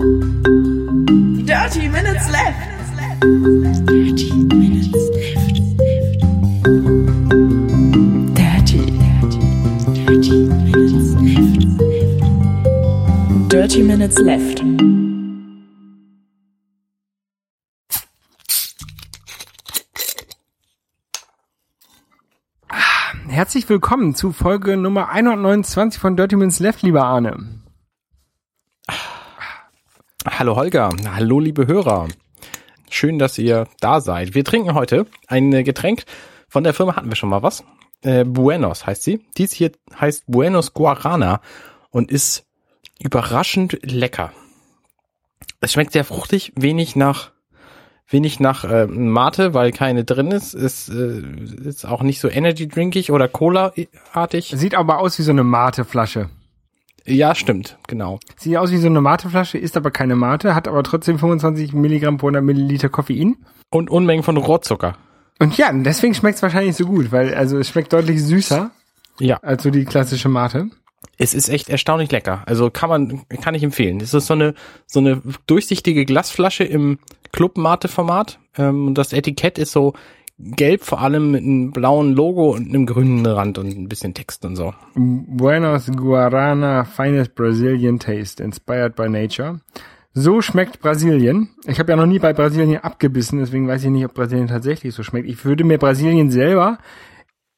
Dirty Minutes Left. Dirty Minutes Left. Dirty. Dirty Minutes Left. Dirty Minutes Left. Herzlich willkommen zu Folge Nummer 129 von Dirty Minutes Left, lieber Arne. Hallo Holger, hallo liebe Hörer. Schön, dass ihr da seid. Wir trinken heute ein Getränk von der Firma hatten wir schon mal was. Äh, Buenos heißt sie. Dies hier heißt Buenos Guarana und ist überraschend lecker. Es schmeckt sehr fruchtig, wenig nach wenig nach äh, Mate, weil keine drin ist. Ist, äh, ist auch nicht so Energy drinkig oder Cola-artig. Sieht aber aus wie so eine Mate-Flasche. Ja, stimmt, genau. Sieht aus wie so eine Mate-Flasche, ist aber keine Mate, hat aber trotzdem 25 Milligramm pro 100 Milliliter Koffein. Und Unmengen von Rohrzucker. Und ja, deswegen schmeckt es wahrscheinlich so gut, weil also es schmeckt deutlich süßer Ja. als so die klassische Mate. Es ist echt erstaunlich lecker. Also kann man, kann ich empfehlen. Es ist so eine, so eine durchsichtige Glasflasche im Club-Mate-Format. Ähm, und das Etikett ist so gelb, vor allem mit einem blauen Logo und einem grünen Rand und ein bisschen Text und so. Buenos Guarana Finest Brazilian Taste, inspired by nature. So schmeckt Brasilien. Ich habe ja noch nie bei Brasilien abgebissen, deswegen weiß ich nicht, ob Brasilien tatsächlich so schmeckt. Ich würde mir Brasilien selber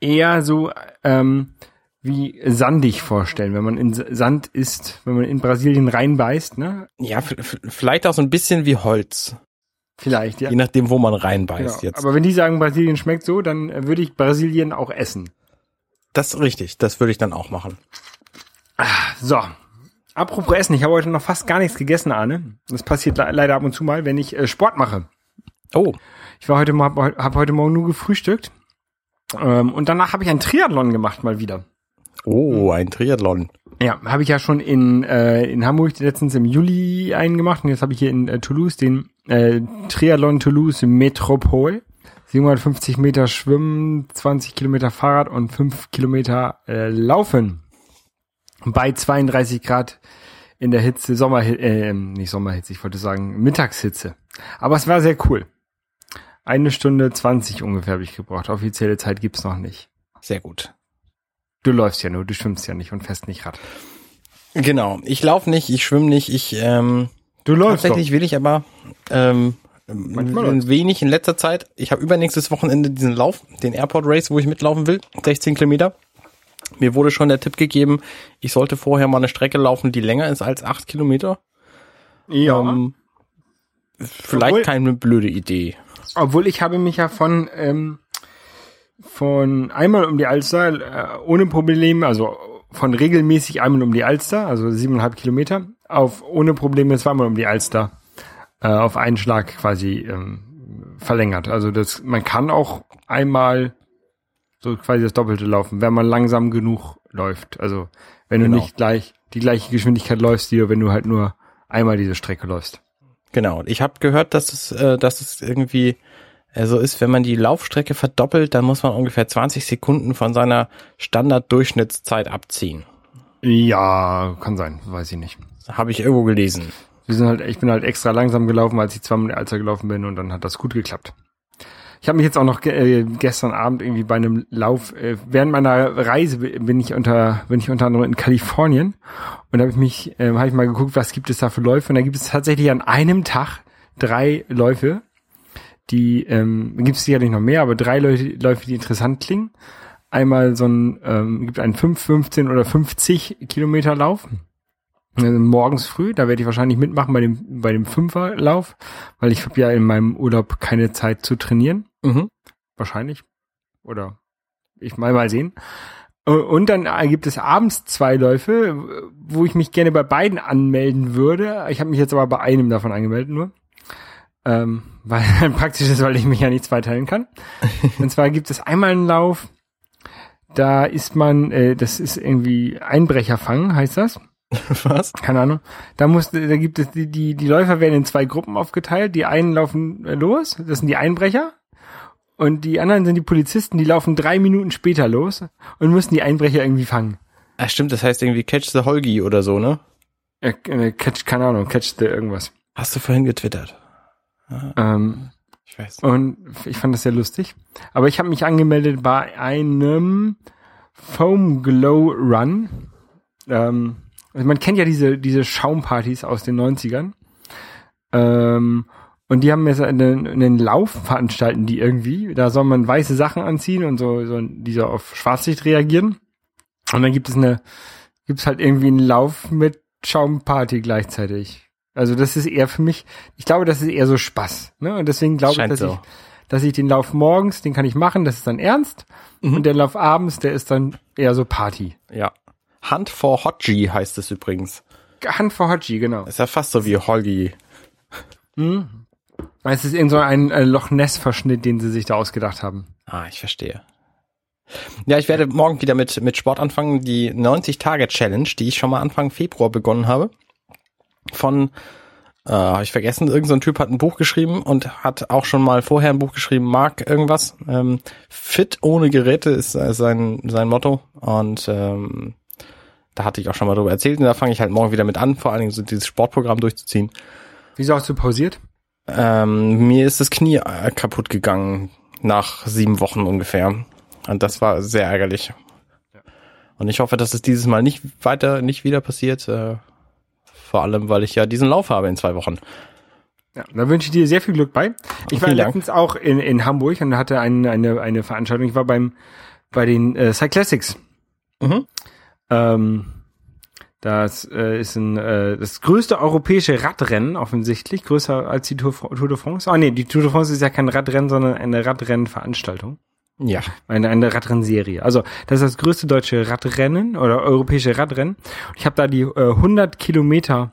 eher so ähm, wie sandig vorstellen, wenn man in Sand isst, wenn man in Brasilien reinbeißt, ne? Ja, vielleicht auch so ein bisschen wie Holz. Vielleicht, ja. Je nachdem, wo man reinbeißt Genau. jetzt. Aber wenn die sagen, Brasilien schmeckt so, dann äh, würde ich Brasilien auch essen. das ist richtig. Das würde ich dann auch machen. So. Apropos Essen, ich habe heute noch fast gar nichts gegessen, Arne. Das passiert le leider ab und zu mal, wenn ich äh, Sport mache. Oh, Ich war heute, hab, hab heute Morgen nur gefrühstückt. Ähm, und danach habe ich ein Triathlon gemacht mal wieder. oh, ein Triathlon. Ja, habe ich ja schon in, äh, in Hamburg letztens im Juli einen gemacht und jetzt habe ich hier in äh, Toulouse den äh, Triathlon Toulouse Metropol. 750 Meter Schwimmen, 20 Kilometer Fahrrad und 5 Kilometer äh, Laufen. Bei 32 Grad in der Hitze, Sommer, äh, nicht Sommerhitze, ich wollte sagen Mittagshitze. Aber es war sehr cool. Eine Stunde 20 ungefähr habe ich gebraucht. Offizielle Zeit gibt's noch nicht. Sehr gut. Du läufst ja nur, du schwimmst ja nicht und fährst nicht Rad. Genau. Ich laufe nicht, ich schwimme nicht, ich ähm, Du läufst Tatsächlich will ich aber ähm, Manchmal ein wenig in letzter Zeit. Ich habe übernächstes Wochenende diesen Lauf, den Airport Race, wo ich mitlaufen will, 16 Kilometer. Mir wurde schon der Tipp gegeben, ich sollte vorher mal eine Strecke laufen, die länger ist als 8 Kilometer. Ja. Ähm, vielleicht Obwohl- keine blöde Idee. Obwohl ich habe mich ja von ähm, von einmal um die Alster äh, ohne Probleme, also von regelmäßig einmal um die Alster, also siebeneinhalb Kilometer, auf ohne Probleme zweimal um die Alster äh, auf einen Schlag quasi ähm, verlängert. Also das man kann auch einmal so quasi das Doppelte laufen, wenn man langsam genug läuft. Also wenn du Genau. nicht gleich die gleiche Geschwindigkeit läufst, wie wenn du halt nur einmal diese Strecke läufst. Genau. Ich habe gehört, dass es, äh, dass es irgendwie äh, so ist, wenn man die Laufstrecke verdoppelt, dann muss man ungefähr 20 Sekunden von seiner Standarddurchschnittszeit abziehen. Ja, kann sein, weiß ich nicht. Habe ich irgendwo gelesen. Wir sind halt, ich bin halt extra langsam gelaufen, als ich zweimal Alster gelaufen bin und dann hat das gut geklappt. Ich habe mich jetzt auch noch äh, gestern Abend irgendwie bei einem Lauf äh, während meiner Reise bin ich unter bin ich unter anderem in Kalifornien und habe ich mich äh, habe ich mal geguckt, was gibt es da für Läufe und da gibt es tatsächlich an einem Tag drei Läufe, die ähm, gibt es sicherlich noch mehr, aber drei Läufe, Läufe, die interessant klingen. Einmal so ein ähm, gibt einen 5, 15 oder 50 Kilometer Lauf. Also morgens früh, da werde ich wahrscheinlich mitmachen bei dem bei dem Fünferlauf, weil ich habe ja in meinem Urlaub keine Zeit zu trainieren, Mhm. wahrscheinlich oder ich mal mal sehen. Und dann gibt es abends zwei Läufe, wo ich mich gerne bei beiden anmelden würde. Ich habe mich jetzt aber bei einem davon angemeldet nur, ähm, weil dann praktisch ist, weil ich mich ja nicht zweiteilen kann. Und zwar gibt es einmal einen Lauf, da ist man, äh, das ist irgendwie Einbrecherfang, heißt das. Was? keine Ahnung. Da muss, da gibt es die, die, die Läufer werden in zwei Gruppen aufgeteilt. Die einen laufen äh, los, das sind die Einbrecher. Und die anderen sind die Polizisten, die laufen drei Minuten später los und müssen die Einbrecher irgendwie fangen. Ah, stimmt, das heißt irgendwie Catch the Holgi oder so, ne? Äh, äh, catch, keine Ahnung, catch the irgendwas. Hast du vorhin getwittert? Ähm, Ich weiß. und ich fand das sehr lustig. Aber ich habe mich angemeldet bei einem Foam Glow Run. Ähm, also man kennt ja diese, diese Schaumpartys aus den 90ern. Ähm, und die haben jetzt einen, einen Lauf veranstalten, die irgendwie. Da soll man weiße Sachen anziehen und so, so die so auf Schwarzlicht reagieren. Und dann gibt es eine, gibt es halt irgendwie einen Lauf mit Schaumparty gleichzeitig. Also das ist eher für mich, ich glaube, das ist eher so Spaß. Ne? Und deswegen glaube ich, dass so. ich, dass ich den Lauf morgens, den kann ich machen, das ist dann ernst. Mhm. Und der Lauf abends, der ist dann eher so Party. Ja. Hunt for Hodgie heißt es übrigens. Hand for Hodgie, genau. Ist ja fast so wie Holgi. Es ist irgend so ein Loch Ness Verschnitt, den sie sich da ausgedacht haben. Ah, ich verstehe. Ja, ich werde morgen wieder mit, mit Sport anfangen. Die 90-Tage-Challenge, die ich schon mal Anfang Februar begonnen habe. Von, äh, hab ich vergessen, irgendein so ein Typ hat ein Buch geschrieben und hat auch schon mal vorher ein Buch geschrieben, Mark irgendwas. Ähm, Fit ohne Geräte ist äh, sein, sein Motto. Und ähm, da hatte ich auch schon mal drüber erzählt. Und da fange ich halt morgen wieder mit an, vor allen Dingen so dieses Sportprogramm durchzuziehen. Wieso hast du pausiert? Ähm, mir ist das Knie äh, kaputt gegangen nach sieben Wochen ungefähr. Und das war sehr ärgerlich. Und ich hoffe, dass es dieses Mal nicht weiter, nicht wieder passiert. Äh, vor allem, weil ich ja diesen Lauf habe in zwei Wochen. Ja, da wünsche ich dir sehr viel Glück bei. Ich war Vielen Dank. letztens auch in, in Hamburg und hatte eine, eine, eine Veranstaltung. Ich war beim bei den äh, Cyclassics. Mhm. Ähm, das äh, ist ein, äh, das größte europäische Radrennen offensichtlich, größer als die Tour, Tour de France. Ah nee, die Tour de France ist ja kein Radrennen, sondern eine Radrennveranstaltung. Ja. Eine, eine Radrennserie. Also das ist das größte deutsche Radrennen oder europäische Radrennen. Ich habe da die äh, 100 Kilometer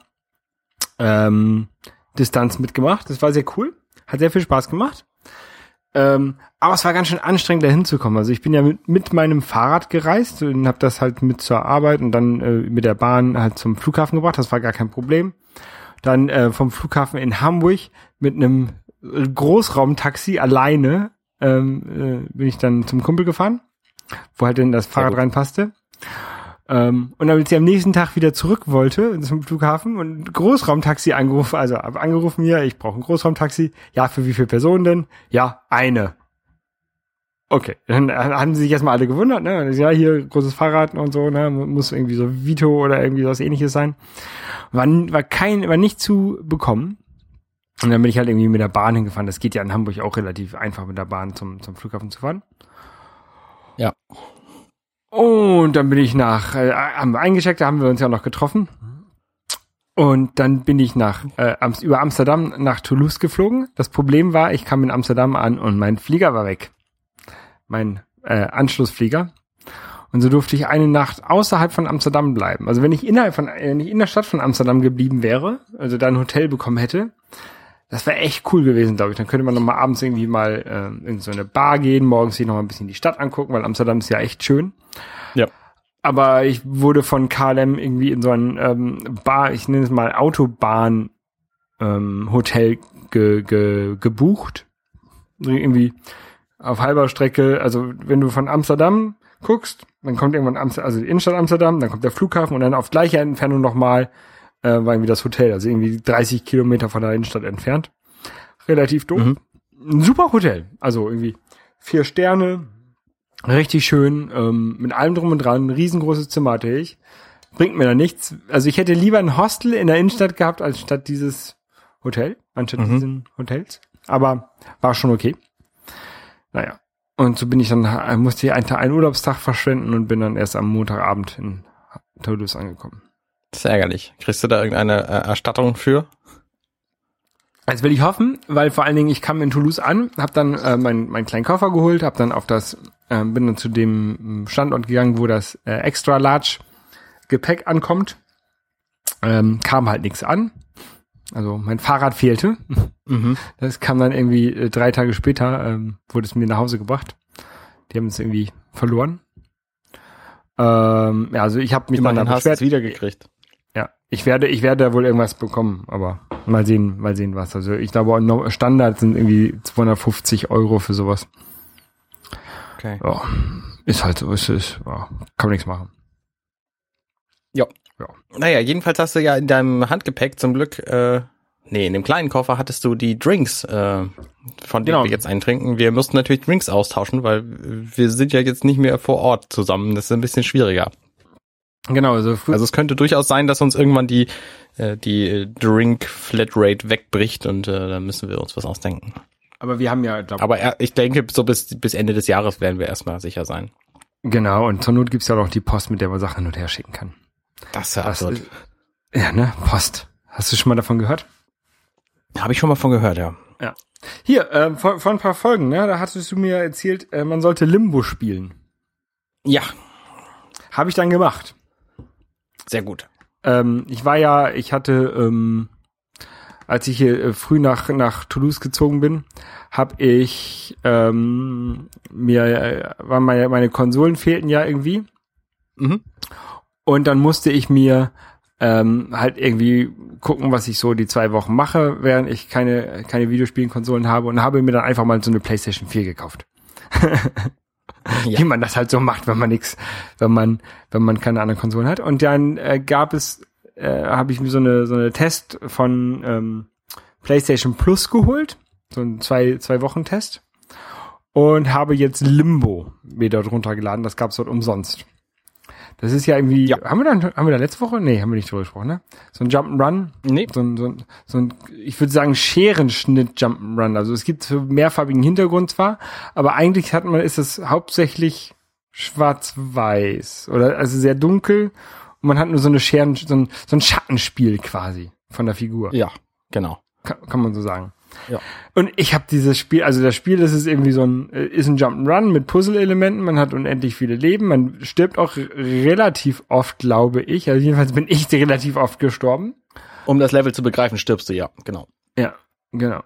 ähm, Distanz mitgemacht. Das war sehr cool. Hat sehr viel Spaß gemacht. Ähm, aber es war ganz schön anstrengend, da hinzukommen. Also ich bin ja mit, mit meinem Fahrrad gereist und habe das halt mit zur Arbeit und dann äh, mit der Bahn halt zum Flughafen gebracht. Das war gar kein Problem. Dann äh, vom Flughafen in Hamburg mit einem Großraumtaxi alleine ähm, äh, bin ich dann zum Kumpel gefahren, wo halt dann das Fahrrad reinpasste. Ähm, und damit sie am nächsten Tag wieder zurück wollte zum Flughafen und Großraumtaxi angerufen, also angerufen hier, ich brauche ein Großraumtaxi. Ja, für wie viele Personen denn? Ja, eine. Okay, dann haben sie sich erstmal alle gewundert, ne? Ja, hier großes Fahrrad und so, ne? Muss irgendwie so Vito oder irgendwie was ähnliches sein. War, war kein, war nicht zu bekommen. Und dann bin ich halt irgendwie mit der Bahn hingefahren. Das geht ja in Hamburg auch relativ einfach mit der Bahn zum, zum Flughafen zu fahren. Ja. Und dann bin ich nach, äh, haben wir eingecheckt, da haben wir uns ja noch getroffen. Und dann bin ich nach äh, über Amsterdam nach Toulouse geflogen. Das Problem war, ich kam in Amsterdam an und mein Flieger war weg. Mein äh, Anschlussflieger. Und so durfte ich eine Nacht außerhalb von Amsterdam bleiben. Also wenn ich innerhalb von, wenn ich in der Stadt von Amsterdam geblieben wäre, also da ein Hotel bekommen hätte, das wäre echt cool gewesen, glaube ich. Dann könnte man noch mal abends irgendwie mal äh, in so eine Bar gehen, morgens sich noch mal ein bisschen die Stadt angucken, weil Amsterdam ist ja echt schön. Ja. Aber ich wurde von KLM irgendwie in so ein ähm, Bar, ich nenne es mal Autobahn ähm, Hotel ge, ge, gebucht. Irgendwie auf halber Strecke, also wenn du von Amsterdam guckst, dann kommt irgendwann Amsterdam, also die Innenstadt Amsterdam, dann kommt der Flughafen und dann auf gleicher Entfernung nochmal äh, war irgendwie das Hotel, also irgendwie 30 Kilometer von der Innenstadt entfernt. Relativ doof. Mhm. Ein super Hotel, also irgendwie vier Sterne, richtig schön, ähm, mit allem drum und dran, riesengroßes Zimmer hatte ich. Bringt mir da nichts. Also ich hätte lieber ein Hostel in der Innenstadt gehabt, als statt dieses Hotel, anstatt Mhm. diesen Hotels. Aber war schon okay. Naja. Und so bin ich dann, äh, musste ich einen, einen Urlaubstag verschwenden und bin dann erst am Montagabend in Toulouse angekommen. Das ist ärgerlich. Kriegst du da irgendeine äh, Erstattung für? Jetzt will ich hoffen, weil vor allen Dingen ich kam in Toulouse an, habe dann äh, meinen mein kleinen Koffer geholt, habe dann auf das, äh, bin dann zu dem Standort gegangen, wo das äh, Extra Large Gepäck ankommt. Ähm, kam halt nichts an. Also mein Fahrrad fehlte. Mhm. Das kam dann irgendwie äh, drei Tage später, ähm, wurde es mir nach Hause gebracht. Die haben es irgendwie verloren. Ähm, ja, also ich habe mich dann Immerhin da hast du es beschwert. wiedergekriegt. Ich werde, ich werde da wohl irgendwas bekommen, aber mal sehen, mal sehen was. Also ich glaube, Standard sind irgendwie 250 Euro für sowas. Okay. Ja, ist halt so, ist es, ja, kann man nichts machen. Ja. ja. Naja, jedenfalls hast du ja in deinem Handgepäck zum Glück, äh, nee, in dem kleinen Koffer hattest du die Drinks, äh, von denen Genau. wir jetzt eintrinken. Wir mussten natürlich Drinks austauschen, weil wir sind ja jetzt nicht mehr vor Ort zusammen. Das ist ein bisschen schwieriger. Genau, also, Also es könnte durchaus sein, dass uns irgendwann die, äh, die Drink Flatrate wegbricht und äh, dann müssen wir uns was ausdenken. aber wir haben ja, glaub, Aber er, ich denke, so bis, bis Ende des Jahres werden wir erstmal sicher sein. genau, und zur Not gibt's ja auch die Post, mit der man Sachen hin und her schicken kann. Das ist ja Das absurd. ist, ja, ne, Post. Hast du schon mal davon gehört? Habe ich schon mal von gehört, ja. Hier, äh, vor, vor ein paar Folgen, ne, da hattest du mir erzählt, äh, man sollte Limbo spielen. Ja, Habe ich dann gemacht. Sehr gut. Ähm, ich war ja, ich hatte, ähm, als ich hier äh, früh nach, nach Toulouse gezogen bin, habe ich ähm, mir, äh, waren meine, meine Konsolen fehlten ja irgendwie. Mhm. Und dann musste ich mir ähm, halt irgendwie gucken, was ich so die zwei Wochen mache, während ich keine, keine Videospielkonsolen habe und habe mir dann einfach mal so eine PlayStation 4 gekauft. Ja. Wie man das halt so macht, wenn man nix, wenn man, wenn man keine anderen Konsolen hat. Und dann äh, gab es, äh, habe ich mir so eine, so eine Test von ähm, PlayStation Plus geholt, so ein zwei, zwei Wochen Test und habe jetzt Limbo dort runtergeladen. Das gab's dort umsonst. Das ist ja irgendwie, Ja. haben wir dann, haben wir da letzte Woche? Nee, haben wir nicht drüber gesprochen, ne? So ein Jump'n'Run, Nee. so ein, so ein, so ein ich würde sagen, Scherenschnitt Jump'n'Run. Also es gibt so mehrfarbigen Hintergrund zwar, aber eigentlich hat man, ist es hauptsächlich schwarz-weiß oder also sehr dunkel und man hat nur so eine Scheren, so ein, so ein Schattenspiel quasi von der Figur. Ja, genau. Kann, kann man so sagen. Ja. Und ich habe dieses Spiel, also das Spiel, das ist irgendwie so ein, äh, ist ein Jump'n'Run mit Puzzle-Elementen, man hat unendlich viele Leben, man stirbt auch relativ oft, glaube ich. Also jedenfalls bin ich relativ oft gestorben. Um das Level zu begreifen, stirbst du, ja, genau. Ja, genau.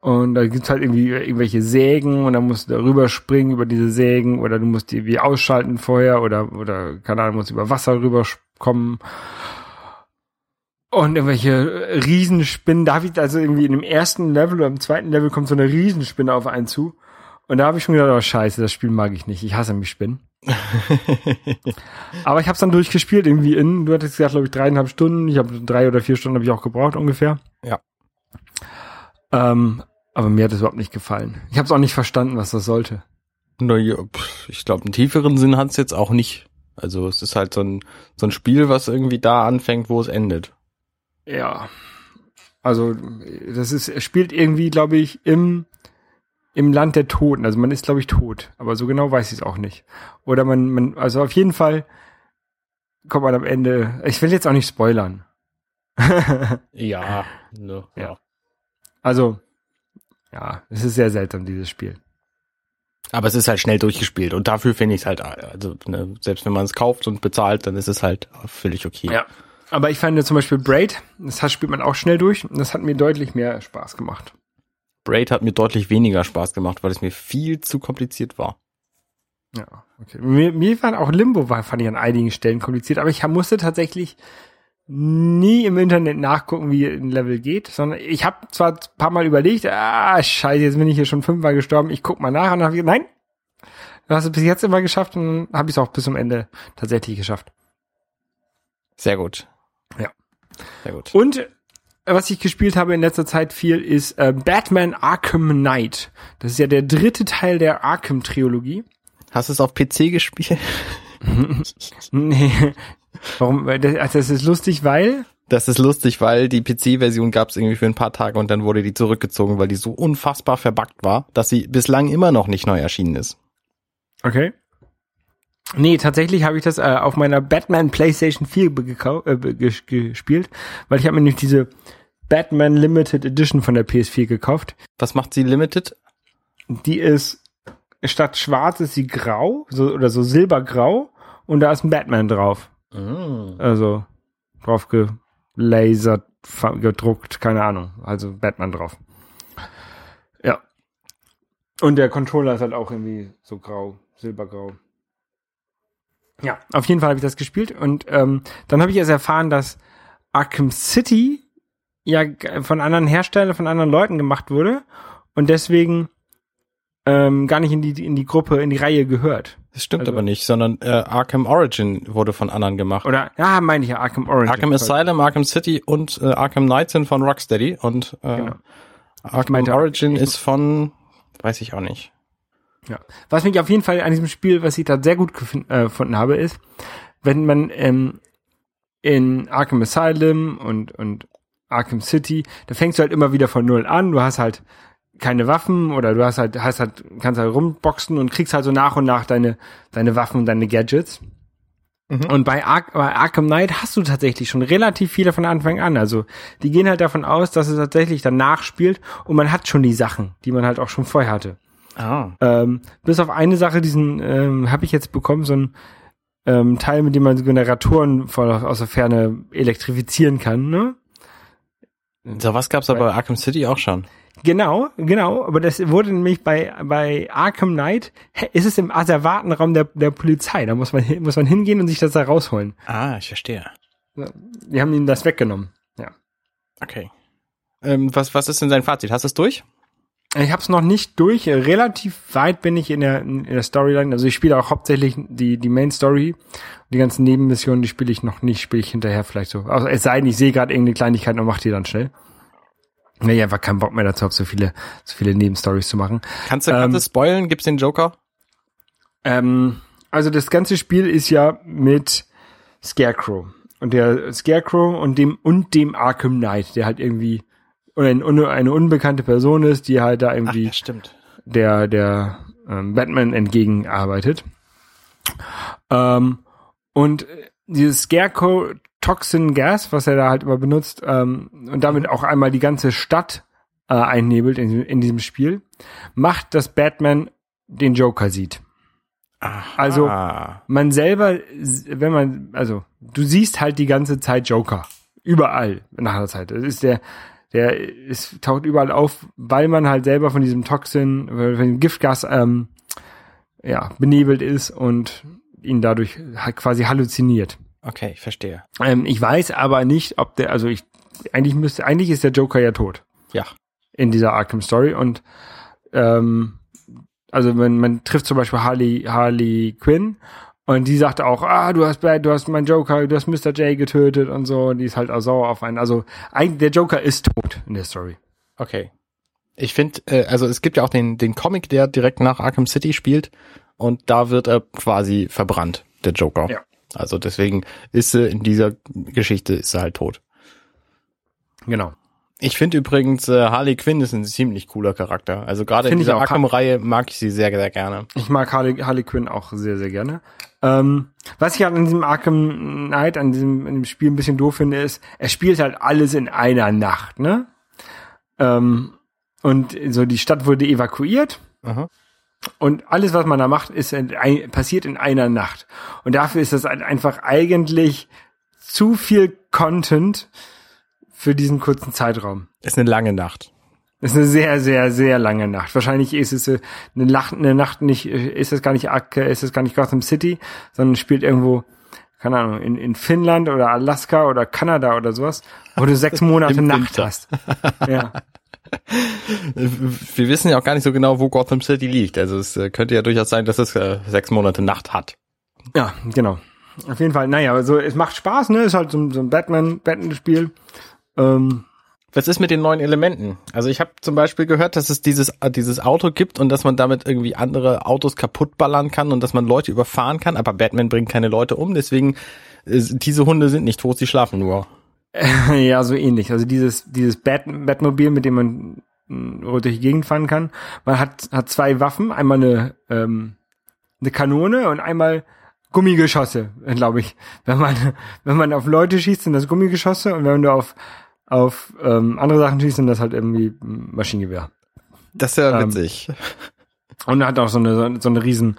Und da gibt's halt irgendwie irgendwelche Sägen und dann musst du da rüberspringen über diese Sägen oder du musst die wie ausschalten vorher oder, oder, keine Ahnung, musst über Wasser rüberkommen. Und irgendwelche Riesenspinnen, da hab ich also irgendwie in dem ersten Level oder im zweiten Level kommt so eine Riesenspinne auf einen zu. Und da habe ich schon gedacht, oh scheiße, das Spiel mag ich nicht. Ich hasse mich Spinnen. Aber ich habe es dann durchgespielt, irgendwie in, du hattest gesagt, glaube ich, dreieinhalb Stunden. Ich habe drei oder vier Stunden habe ich auch gebraucht ungefähr. Ja. Ähm, aber mir hat es überhaupt nicht gefallen. Ich habe es auch nicht verstanden, was das sollte. Na ja, pff, ich glaube, einen tieferen Sinn hat's jetzt auch nicht. Also es ist halt so ein, so ein Spiel, was irgendwie da anfängt, wo es endet. Ja. Also, das ist, es spielt irgendwie, glaube ich, im, im Land der Toten. Also man ist, glaube ich, tot. Aber so genau weiß ich es auch nicht. Oder man, man, also auf jeden Fall kommt man am Ende. Ich will jetzt auch nicht spoilern. Ja, ne, Ja. Also, ja, es ist sehr seltsam, dieses Spiel. Aber es ist halt schnell durchgespielt und dafür finde ich es halt, also ne, selbst wenn man es kauft und bezahlt, dann ist es halt völlig okay. Ja. Aber ich fand zum Beispiel Braid, das spielt man auch schnell durch. Und das hat mir deutlich mehr Spaß gemacht. Braid hat mir deutlich weniger Spaß gemacht, weil es mir viel zu kompliziert war. Ja, okay. Mir, mir war auch Limbo, war, fand ich an einigen Stellen kompliziert, aber ich musste tatsächlich nie im Internet nachgucken, wie ein Level geht, sondern ich habe zwar ein paar Mal überlegt, ah, scheiße, jetzt bin ich hier schon fünfmal gestorben, ich guck mal nach und dann habe ich nein, du hast es bis jetzt immer geschafft und dann habe ich es auch bis zum Ende tatsächlich geschafft. Sehr gut. Ja. Sehr gut. Und äh, was ich gespielt habe in letzter Zeit viel ist äh, Batman Arkham Knight. Das ist ja der dritte Teil der Arkham-Trilogie. Hast du es auf PC gespielt? Nee. Warum? Das, also das ist lustig, weil Das ist lustig, weil die PC-Version gab es irgendwie für ein paar Tage und dann wurde die zurückgezogen, weil die so unfassbar verbuggt war, dass sie bislang immer noch nicht neu erschienen ist. Okay. Nee, tatsächlich habe ich das äh, auf meiner Batman PlayStation 4 gekau- äh, gespielt, weil ich habe mir nämlich diese Batman Limited Edition von der PS4 gekauft. Was macht sie limited? Die ist statt schwarz ist sie grau, so oder so silbergrau und da ist ein Batman drauf. Also drauf gelasert, gedruckt, keine Ahnung, also Batman drauf. Ja. Und der Controller ist halt auch irgendwie so grau, silbergrau. Ja, auf jeden Fall habe ich das gespielt und ähm, dann habe ich erst erfahren, dass Arkham City ja von anderen Herstellern, von anderen Leuten gemacht wurde und deswegen ähm, gar nicht in die, in die Gruppe, in die Reihe gehört. Das stimmt Also- aber nicht, sondern äh, Arkham Origin wurde von anderen gemacht. Oder, ja, meine ich ja, Arkham Origin. Arkham Asylum, Arkham City und äh, Arkham Knight sind von Rocksteady und äh, Genau. Arkham meinte- Origin ist von, weiß ich auch nicht. Ja. Was mich auf jeden Fall an diesem Spiel, was ich da sehr gut äh, gefunden habe, ist, wenn man ähm, in Arkham Asylum und, und Arkham City, da fängst du halt immer wieder von Null an. Du hast halt keine Waffen oder du hast halt, hast halt, kannst halt rumboxen und kriegst halt so nach und nach deine, deine Waffen und deine Gadgets. Und bei, Ar bei Arkham Knight hast du tatsächlich schon relativ viele von Anfang an. Also die gehen halt davon aus, dass es tatsächlich danach spielt und man hat schon die Sachen, die man halt auch schon vorher hatte. Ah. Ähm, bis auf eine Sache, diesen ähm, habe ich jetzt bekommen, so ein ähm, Teil, mit dem man Generatoren von, aus der Ferne elektrifizieren kann. Ne? So was gab's aber bei Arkham City auch schon. Genau, genau. Aber das wurde nämlich bei bei Arkham Knight ist es im Asservatenraum der der Polizei. Da muss man muss man hingehen und sich das da rausholen. Ah, ich verstehe. Die haben ihnen das weggenommen. Ja. Okay. Ähm, was, was ist denn dein Fazit? Hast du es durch? Ich habe es noch nicht durch. Relativ weit bin ich in der, in der Storyline. Also ich spiele auch hauptsächlich die, die Main Story. Die ganzen Nebenmissionen, die spiele ich noch nicht, spiele ich hinterher vielleicht so. Also es sei denn, ich sehe gerade irgendeine Kleinigkeit und mache die dann schnell. Weil ich einfach keinen Bock mehr dazu habe, so viele, so viele Nebenstories zu machen. Kannst du, Ähm, kannst du spoilen? Gibt's den Joker? Ähm, also das ganze Spiel ist ja mit Scarecrow. Und der Scarecrow und dem, und dem Arkham Knight, der halt irgendwie, oder ein, eine unbekannte Person ist, die halt da irgendwie stimmt. der, der ähm, Batman entgegenarbeitet. Ähm, und dieses Scarecrow Toxin Gas, was er da halt immer benutzt, ähm, und damit auch einmal die ganze Stadt äh, einnebelt in, in diesem Spiel, macht, dass Batman den Joker sieht. Also- ah. Man selber, wenn man, also du siehst halt die ganze Zeit Joker. Überall nach der Zeit. Das ist der, der ist, taucht überall auf, weil man halt selber von diesem Toxin, von dem Giftgas ähm, ja, benebelt ist und ihn dadurch quasi halluziniert. okay, ich verstehe. Ähm, ich weiß aber nicht, ob der, also ich, eigentlich müsste, eigentlich ist der Joker ja tot Ja. in dieser Arkham Story und ähm, also man, man trifft zum Beispiel Harley, Harley Quinn und die sagt auch, ah, du hast Bad, du hast meinen Joker, du hast Mr. J getötet und so und die ist halt auch sauer auf einen. Also eigentlich, der Joker ist tot in der Story. Okay. Ich finde, äh, also es gibt ja auch den, den Comic, der direkt nach Arkham City spielt und da wird er quasi verbrannt, der Joker. Ja. Also deswegen ist sie in dieser Geschichte ist sie halt tot. Genau. Ich finde übrigens, äh, Harley Quinn ist ein ziemlich cooler Charakter. Also gerade in dieser. Arkham-Reihe mag ich sie sehr, sehr gerne. Ich mag Harley, Harley Quinn auch sehr, sehr gerne. Ähm, was ich halt an diesem Arkham Knight, an diesem, in dem Spiel ein bisschen doof finde, ist, er spielt halt alles in einer Nacht, ne? Ähm, und so die Stadt wurde evakuiert Aha. und alles, was man da macht, ist in ein, passiert in einer Nacht. Und dafür ist das halt einfach eigentlich zu viel Content für diesen kurzen Zeitraum. Ist eine lange Nacht. Ist eine sehr, sehr, sehr lange Nacht. Wahrscheinlich ist es äh, eine, Nacht, eine Nacht nicht, äh, ist es gar nicht, ist es gar nicht Gotham City, sondern spielt irgendwo, keine Ahnung, in, in Finnland oder Alaska oder Kanada oder sowas, wo du sechs Monate Nacht Winter. hast. Ja. Wir wissen ja auch gar nicht so genau, wo Gotham City liegt. Also es äh, könnte ja durchaus sein, dass es sechs Monate Nacht hat. ja, genau. Auf jeden Fall, naja, also es macht Spaß, ne? Ist halt so, ein- so ein Batman, Batman-Spiel. Ähm, Was ist mit den neuen Elementen? Also ich habe zum Beispiel gehört, dass es dieses, äh, dieses Auto gibt und dass man damit irgendwie andere Autos kaputtballern kann und dass man Leute überfahren kann, aber Batman bringt keine Leute um, deswegen äh, diese Hunde sind nicht tot, sie schlafen nur. ja, so ähnlich. Also dieses, dieses Bat Batmobil, mit dem man mh, durch die Gegend fahren kann. Man hat, hat zwei Waffen, einmal eine, ähm, eine Kanone und einmal Gummigeschosse, glaube ich. Wenn man, wenn man auf Leute schießt, sind das Gummigeschosse und wenn du auf, auf ähm, andere Sachen schießt, sind das halt irgendwie Maschinengewehr. Das ist ja Ähm, witzig. Und er hat auch so eine, so- so eine riesen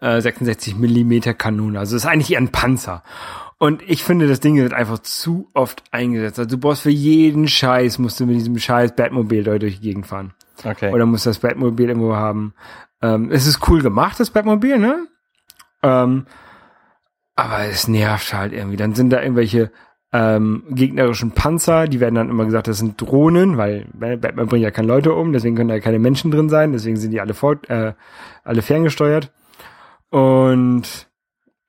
äh, 66 Millimeter Kanone. Also ist eigentlich eher ein Panzer. Und ich finde, das Ding wird einfach zu oft eingesetzt. Also du brauchst für jeden Scheiß, musst du mit diesem scheiß Batmobil da durch die Gegend fahren. Okay. Oder musst das Batmobil irgendwo haben. Ähm, es ist cool gemacht, das Batmobil, ne? Ähm, aber es nervt halt irgendwie. Dann sind da irgendwelche ähm, gegnerischen Panzer, die werden dann immer gesagt, das sind Drohnen, weil Batman bringt ja keine Leute um, deswegen können da keine Menschen drin sein, deswegen sind die alle fort, äh, alle ferngesteuert. Und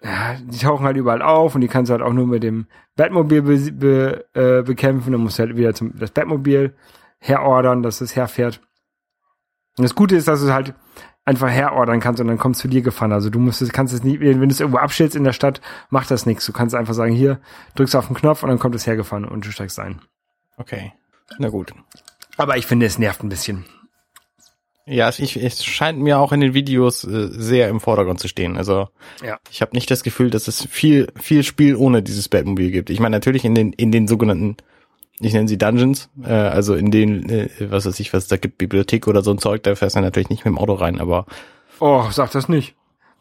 ja, die tauchen halt überall auf und die kannst du halt auch nur mit dem Batmobil be be äh, bekämpfen. Dann musst du halt wieder zum das Batmobil herordern, dass es herfährt. Und das Gute ist, dass du halt einfach herordern kannst und dann kommst zu dir gefahren. Also du musst es, kannst es nicht, wenn du es irgendwo abstellst in der Stadt, macht das nichts. Du kannst einfach sagen, hier, drückst auf den Knopf und dann kommt es hergefahren und du steigst ein. Okay. Na gut. Aber ich finde, es nervt ein bisschen. Ja, es, ich, es scheint mir auch in den Videos äh, sehr im Vordergrund zu stehen. Also Ja. ich habe nicht das Gefühl, dass es viel viel Spiel ohne dieses Batmobil gibt. Ich meine natürlich in den in den sogenannten ich nenne sie Dungeons, äh, also in den äh, was weiß ich was da gibt Bibliothek oder so ein Zeug, da fährst du natürlich nicht mit dem Auto rein, aber Oh, sag das nicht.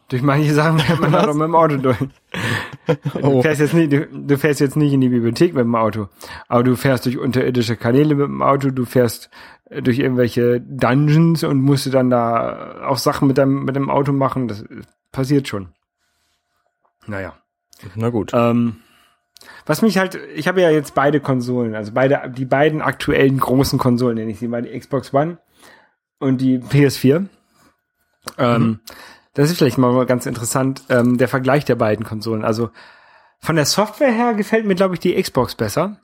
Durch manche Sachen fährt man da doch mit dem Auto durch. Du Oh. fährst jetzt nicht, du, du fährst jetzt nicht in die Bibliothek mit dem Auto, aber du fährst durch unterirdische Kanäle mit dem Auto, du fährst äh, durch irgendwelche Dungeons und musst du dann da auch Sachen mit deinem, mit dem Auto machen. Das äh, passiert schon. Naja. na gut. Ähm, was mich halt, ich habe ja jetzt beide Konsolen, also beide, die beiden aktuellen großen Konsolen, nenne ich sie mal, die Xbox One und die PS4. Ähm, Das ist vielleicht mal ganz interessant, ähm, der Vergleich der beiden Konsolen. Also von der Software her gefällt mir, glaube ich, die Xbox besser.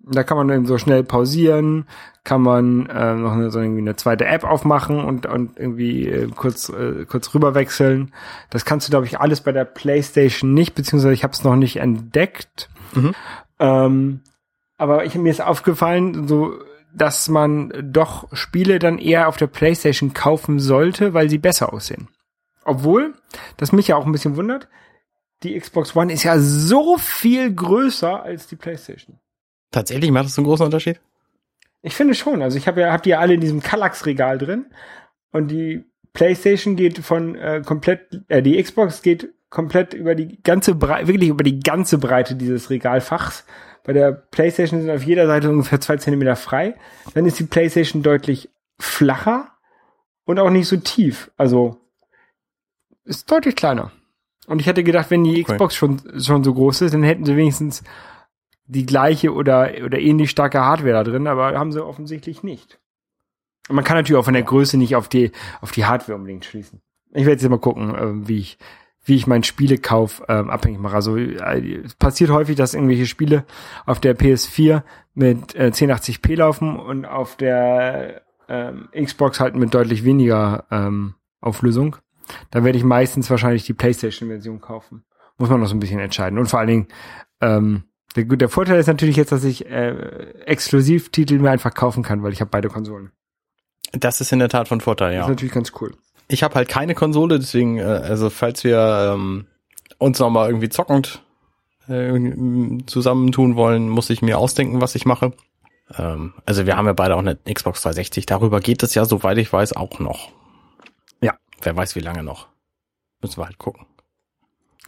Da kann man eben so schnell pausieren, kann man äh, noch eine, so irgendwie eine zweite App aufmachen und, und irgendwie äh, kurz, äh, kurz rüberwechseln. Das kannst du, glaube ich, alles bei der PlayStation nicht, beziehungsweise ich habe es noch nicht entdeckt. Mhm. Ähm, aber ich, mir ist aufgefallen, so dass man doch Spiele dann eher auf der PlayStation kaufen sollte, weil sie besser aussehen. Obwohl, das mich ja auch ein bisschen wundert, die Xbox One ist ja so viel größer als die PlayStation. Tatsächlich macht das so einen großen Unterschied? Ich finde schon. Also ich habe ja, hab die ja alle in diesem Kallax-Regal drin. Und die PlayStation geht von äh, komplett, äh, die Xbox geht komplett über die ganze Breite, wirklich über die ganze Breite dieses Regalfachs. Bei der PlayStation sind auf jeder Seite ungefähr zwei Zentimeter frei. Dann ist die PlayStation deutlich flacher und auch nicht so tief. Also ist deutlich kleiner. Und ich hätte gedacht, wenn die Okay. Xbox schon, schon so groß ist, dann hätten sie wenigstens die gleiche oder, oder ähnlich starke Hardware da drin, aber haben sie offensichtlich nicht. Und man kann natürlich auch von der Größe nicht auf die, auf die Hardware unbedingt schließen. Ich werde jetzt mal gucken, ähm, wie ich, wie ich meinen Spielekauf ähm, abhängig mache. Also äh, es passiert häufig, dass irgendwelche Spiele auf der PS4 mit äh, 1080p laufen und auf der ähm, Xbox halt mit deutlich weniger ähm, Auflösung. Da werde ich meistens wahrscheinlich die PlayStation-Version kaufen. Muss man noch so ein bisschen entscheiden. Und vor allen Dingen, ähm, der, der Vorteil ist natürlich jetzt, dass ich äh, Exklusivtitel mir einfach kaufen kann, weil ich habe beide Konsolen. Das ist in der Tat von Vorteil, Das ja. ist natürlich ganz cool. Ich habe halt keine Konsole, deswegen, äh, also falls wir ähm, uns noch mal irgendwie zockend äh, zusammentun wollen, muss ich mir ausdenken, was ich mache. Ähm, also wir haben ja beide auch eine Xbox 360. Darüber geht es ja, soweit ich weiß, auch noch. Ja. Wer weiß, wie lange noch. Müssen wir halt gucken.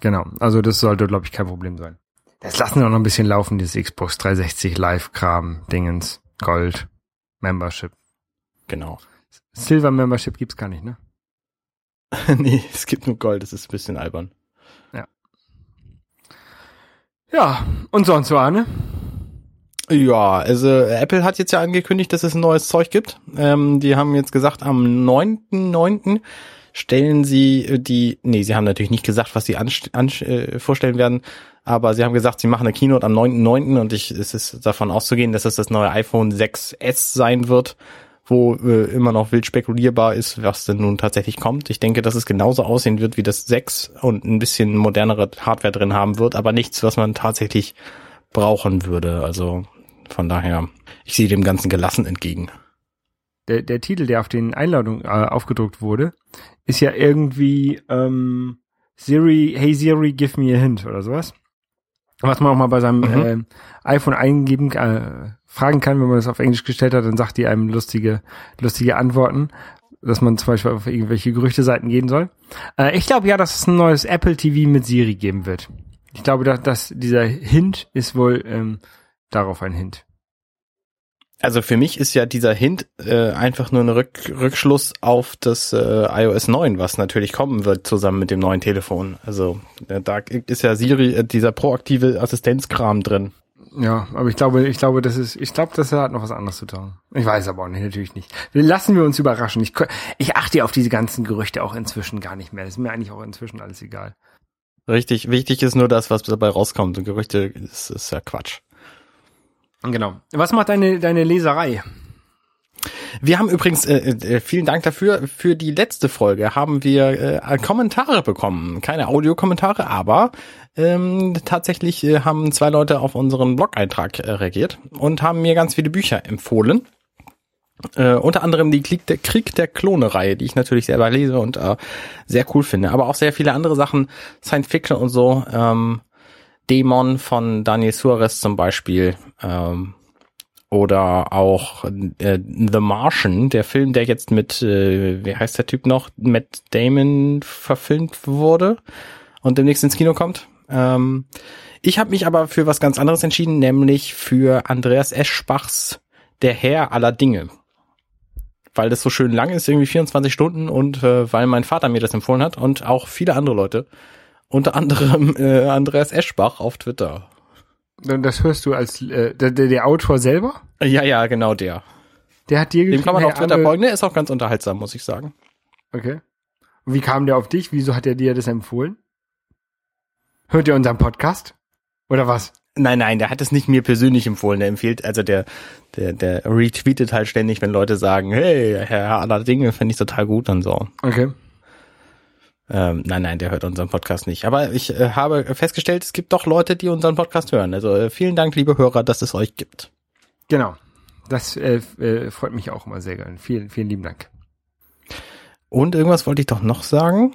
Genau. Also das sollte, glaube ich, kein Problem sein. Das lassen wir noch ein bisschen laufen, dieses Xbox 360 Live-Kram, Dingens, Gold, Membership. Genau. Silver Membership gibt's gar nicht, ne? nee, es gibt nur Gold, das ist ein bisschen albern. Ja, und sonst so, Arne? Ja, also Apple hat jetzt ja angekündigt, dass es ein neues Zeug gibt. Ähm, die haben jetzt gesagt, am 9.9. stellen sie äh, die, nee, sie haben natürlich nicht gesagt, was sie an, an, äh, vorstellen werden, aber sie haben gesagt, sie machen eine Keynote am 9.9. und ich, es ist davon auszugehen, dass es das neue iPhone 6S sein wird, wo äh, immer noch wild spekulierbar ist, was denn nun tatsächlich kommt. Ich denke, dass es genauso aussehen wird wie das 6 und ein bisschen modernere Hardware drin haben wird, aber nichts, was man tatsächlich brauchen würde. Also von daher, ich sehe dem Ganzen gelassen entgegen. Der, der Titel, der auf den Einladungen äh, aufgedruckt wurde, ist ja irgendwie ähm, Siri, hey Siri, give me a hint oder sowas. Was man auch mal bei seinem Mhm. äh, iPhone eingeben, äh, fragen kann, wenn man das auf Englisch gestellt hat, dann sagt die einem lustige, lustige Antworten, dass man zum Beispiel auf irgendwelche Gerüchteseiten gehen soll. Äh, ich glaube ja, dass es ein neues Apple TV mit Siri geben wird. Ich glaube, dass, dass dieser Hint ist wohl ähm, darauf ein Hint. Also für mich ist ja dieser Hint äh, einfach nur ein Rück Rückschluss auf das äh, iOS 9, was natürlich kommen wird zusammen mit dem neuen Telefon. Also äh, da ist ja Siri, äh, dieser proaktive Assistenzkram drin. Ja, aber ich glaube, ich glaube, das ist, ich glaube, das hat noch was anderes zu tun. Ich weiß aber auch nicht, natürlich nicht. Lassen wir uns überraschen. Ich, ich achte auf diese ganzen Gerüchte auch inzwischen gar nicht mehr. Das ist mir eigentlich auch inzwischen alles egal. Richtig, wichtig ist nur das, was dabei rauskommt. Und Gerüchte ist, ist ja Quatsch. Genau. Was macht deine, deine Leserei? Wir haben übrigens, äh, äh, vielen Dank dafür, für die letzte Folge haben wir äh, Kommentare bekommen. Keine Audiokommentare, aber ähm, tatsächlich äh, haben zwei Leute auf unseren Blog-Eintrag äh, reagiert und haben mir ganz viele Bücher empfohlen. Äh, unter anderem die Krieg der, Krieg der Klone-Reihe, die ich natürlich selber lese und äh, sehr cool finde. Aber auch sehr viele andere Sachen, Science Fiction und so. Ähm, Dämon von Daniel Suarez zum Beispiel. Ähm, oder auch äh, The Martian, der Film, der jetzt mit, äh, wie heißt der Typ noch, Matt Damon verfilmt wurde und demnächst ins Kino kommt. Ähm, ich habe mich aber für was ganz anderes entschieden, nämlich für Andreas Eschbachs Der Herr aller Dinge. Weil das so schön lang ist, irgendwie 24 Stunden und äh, weil mein Vater mir das empfohlen hat und auch viele andere Leute. Unter anderem äh, Andreas Eschbach auf Twitter. Das hörst du als äh, der, der, der Autor selber? Ja, ja, genau der. Der hat dir Dem geschrieben. kann man auf Twitter folgen. Der ist auch ganz unterhaltsam, muss ich sagen. Okay. Und wie kam der auf dich? Wieso hat er dir das empfohlen? Hört ihr unseren Podcast? Oder was? Nein, nein, der hat es nicht mir persönlich empfohlen. Der empfiehlt, also der, der, der retweetet halt ständig, wenn Leute sagen, hey, Herr aller Dinge, finde ich total gut und so. Okay. Ähm, nein, nein, der hört unseren Podcast nicht. Aber ich äh, habe festgestellt, es gibt doch Leute, die unseren Podcast hören. Also äh, vielen Dank, liebe Hörer, dass es euch gibt. Genau. Das äh, äh, freut mich auch immer sehr gern. Vielen, vielen lieben Dank. Und irgendwas wollte ich doch noch sagen?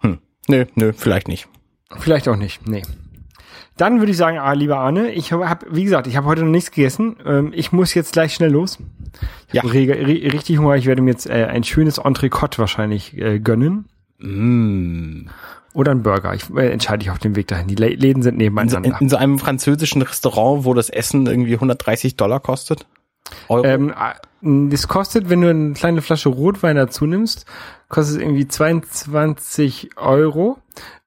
Hm, nö, nö, vielleicht nicht. Vielleicht auch nicht. Nee. Dann würde ich sagen, ah, lieber Arne, ich habe, hab, wie gesagt, ich habe heute noch nichts gegessen. Ähm, ich muss jetzt gleich schnell los. Ich Ja. habe richtig Hunger. Ich werde mir jetzt äh, ein schönes Entrecote wahrscheinlich äh, gönnen. Mm. Oder ein Burger. Ich äh, entscheide ich auf dem Weg dahin. Die Lä- Läden sind In, so, in, nebeneinander. in so einem französischen Restaurant, wo das Essen irgendwie 130 Dollar kostet? Euro? Ähm, äh, das kostet, wenn du eine kleine Flasche Rotwein dazu nimmst, kostet es irgendwie 22 Euro.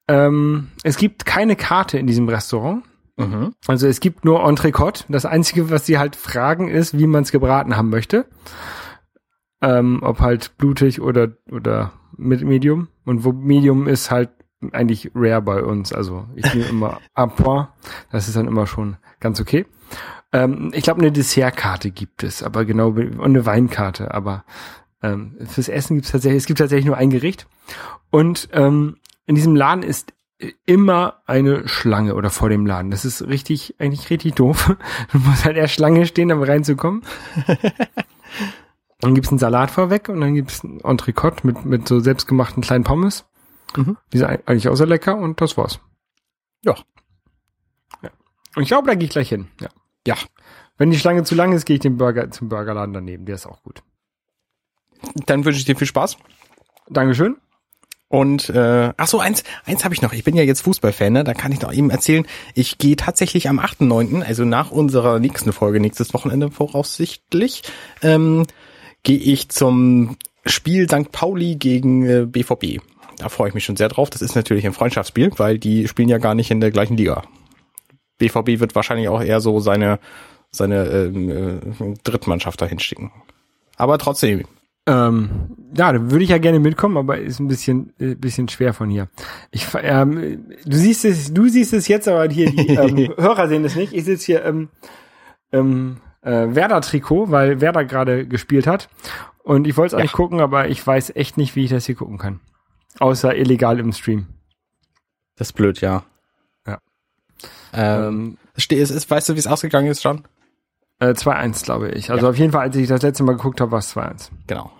Ähm, es gibt keine Karte in diesem Restaurant. mhm. Also es gibt nur Entrecote. Das Einzige, was sie halt fragen, ist, wie man es gebraten haben möchte. Ähm, ob halt blutig oder, oder mit Medium. Und wo Medium ist halt eigentlich rare bei uns. Also ich nehme immer à point. Das ist dann immer schon ganz okay. Ähm, ich glaube, eine Dessertkarte gibt es, aber genau, und eine Weinkarte, aber ähm, fürs Essen gibt es tatsächlich, es gibt tatsächlich nur ein Gericht. Und ähm, in diesem Laden ist immer eine Schlange oder vor dem Laden. Das ist richtig, eigentlich richtig doof. Du musst halt erst Schlange stehen, um reinzukommen. dann gibt's einen Salat vorweg und dann gibt's ein Entrecote mit, mit so selbstgemachten kleinen Pommes. Mhm. Die sind eigentlich auch sehr lecker und das war's. Ja. ja. Und ich glaube, da gehe ich gleich hin. Ja. Ja. Wenn die Schlange zu lang ist, gehe ich den Burger zum Burgerladen daneben. Der ist auch gut. Dann wünsche ich dir viel Spaß. Dankeschön. Und äh, ach so, eins, eins habe ich noch. Ich bin ja jetzt Fußballfan, ne? Da kann ich noch eben erzählen. Ich gehe tatsächlich am 8.9., also nach unserer nächsten Folge, nächstes Wochenende voraussichtlich, ähm, gehe ich zum Spiel St. Pauli gegen äh, BVB. Da freue ich mich schon sehr drauf. Das ist natürlich ein Freundschaftsspiel, weil die spielen ja gar nicht in der gleichen Liga. BVB wird wahrscheinlich auch eher so seine seine ähm, äh, Drittmannschaft dahin schicken. Aber trotzdem, Ähm, ja, da würde ich ja gerne mitkommen, aber ist ein bisschen, äh, bisschen schwer von hier. Ich, ähm, du siehst es, du siehst es jetzt, aber hier die ähm, Hörer sehen es nicht. Ich sitze hier im ähm, äh, Werder-Trikot, weil Werder gerade gespielt hat. Und ich wollte es Ja. eigentlich gucken, aber ich weiß echt nicht, wie ich das hier gucken kann. Außer illegal im Stream. das ist blöd, ja. Ja. Ähm, Ste- es ist, weißt du, wie es ausgegangen ist schon? Äh, 2-1, glaube ich. Also auf jeden Fall, als ich das letzte Mal geguckt habe, war es 2-1. Genau.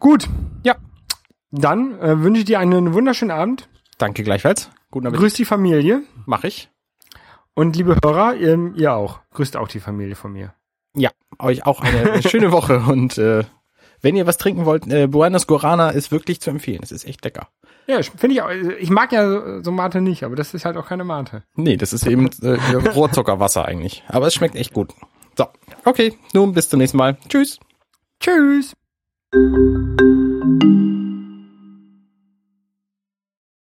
Gut. Ja. Dann äh, wünsche ich dir einen wunderschönen Abend. Danke gleichfalls. Guten Appetit. Grüß die Familie. Mach ich. Und liebe Hörer, ihr, ihr auch. Grüßt auch die Familie von mir. Ja, euch auch eine schöne Woche und äh, wenn ihr was trinken wollt, äh, Buenos Guarana ist wirklich zu empfehlen. Es ist echt lecker. Ja, finde ich auch. Ich mag ja so, so Mate nicht, aber das ist halt auch keine Mate. Nee, das ist eben äh, Rohrzuckerwasser eigentlich. Aber es schmeckt echt gut. So, okay, nun bis zum nächsten Mal. Tschüss. Tschüss.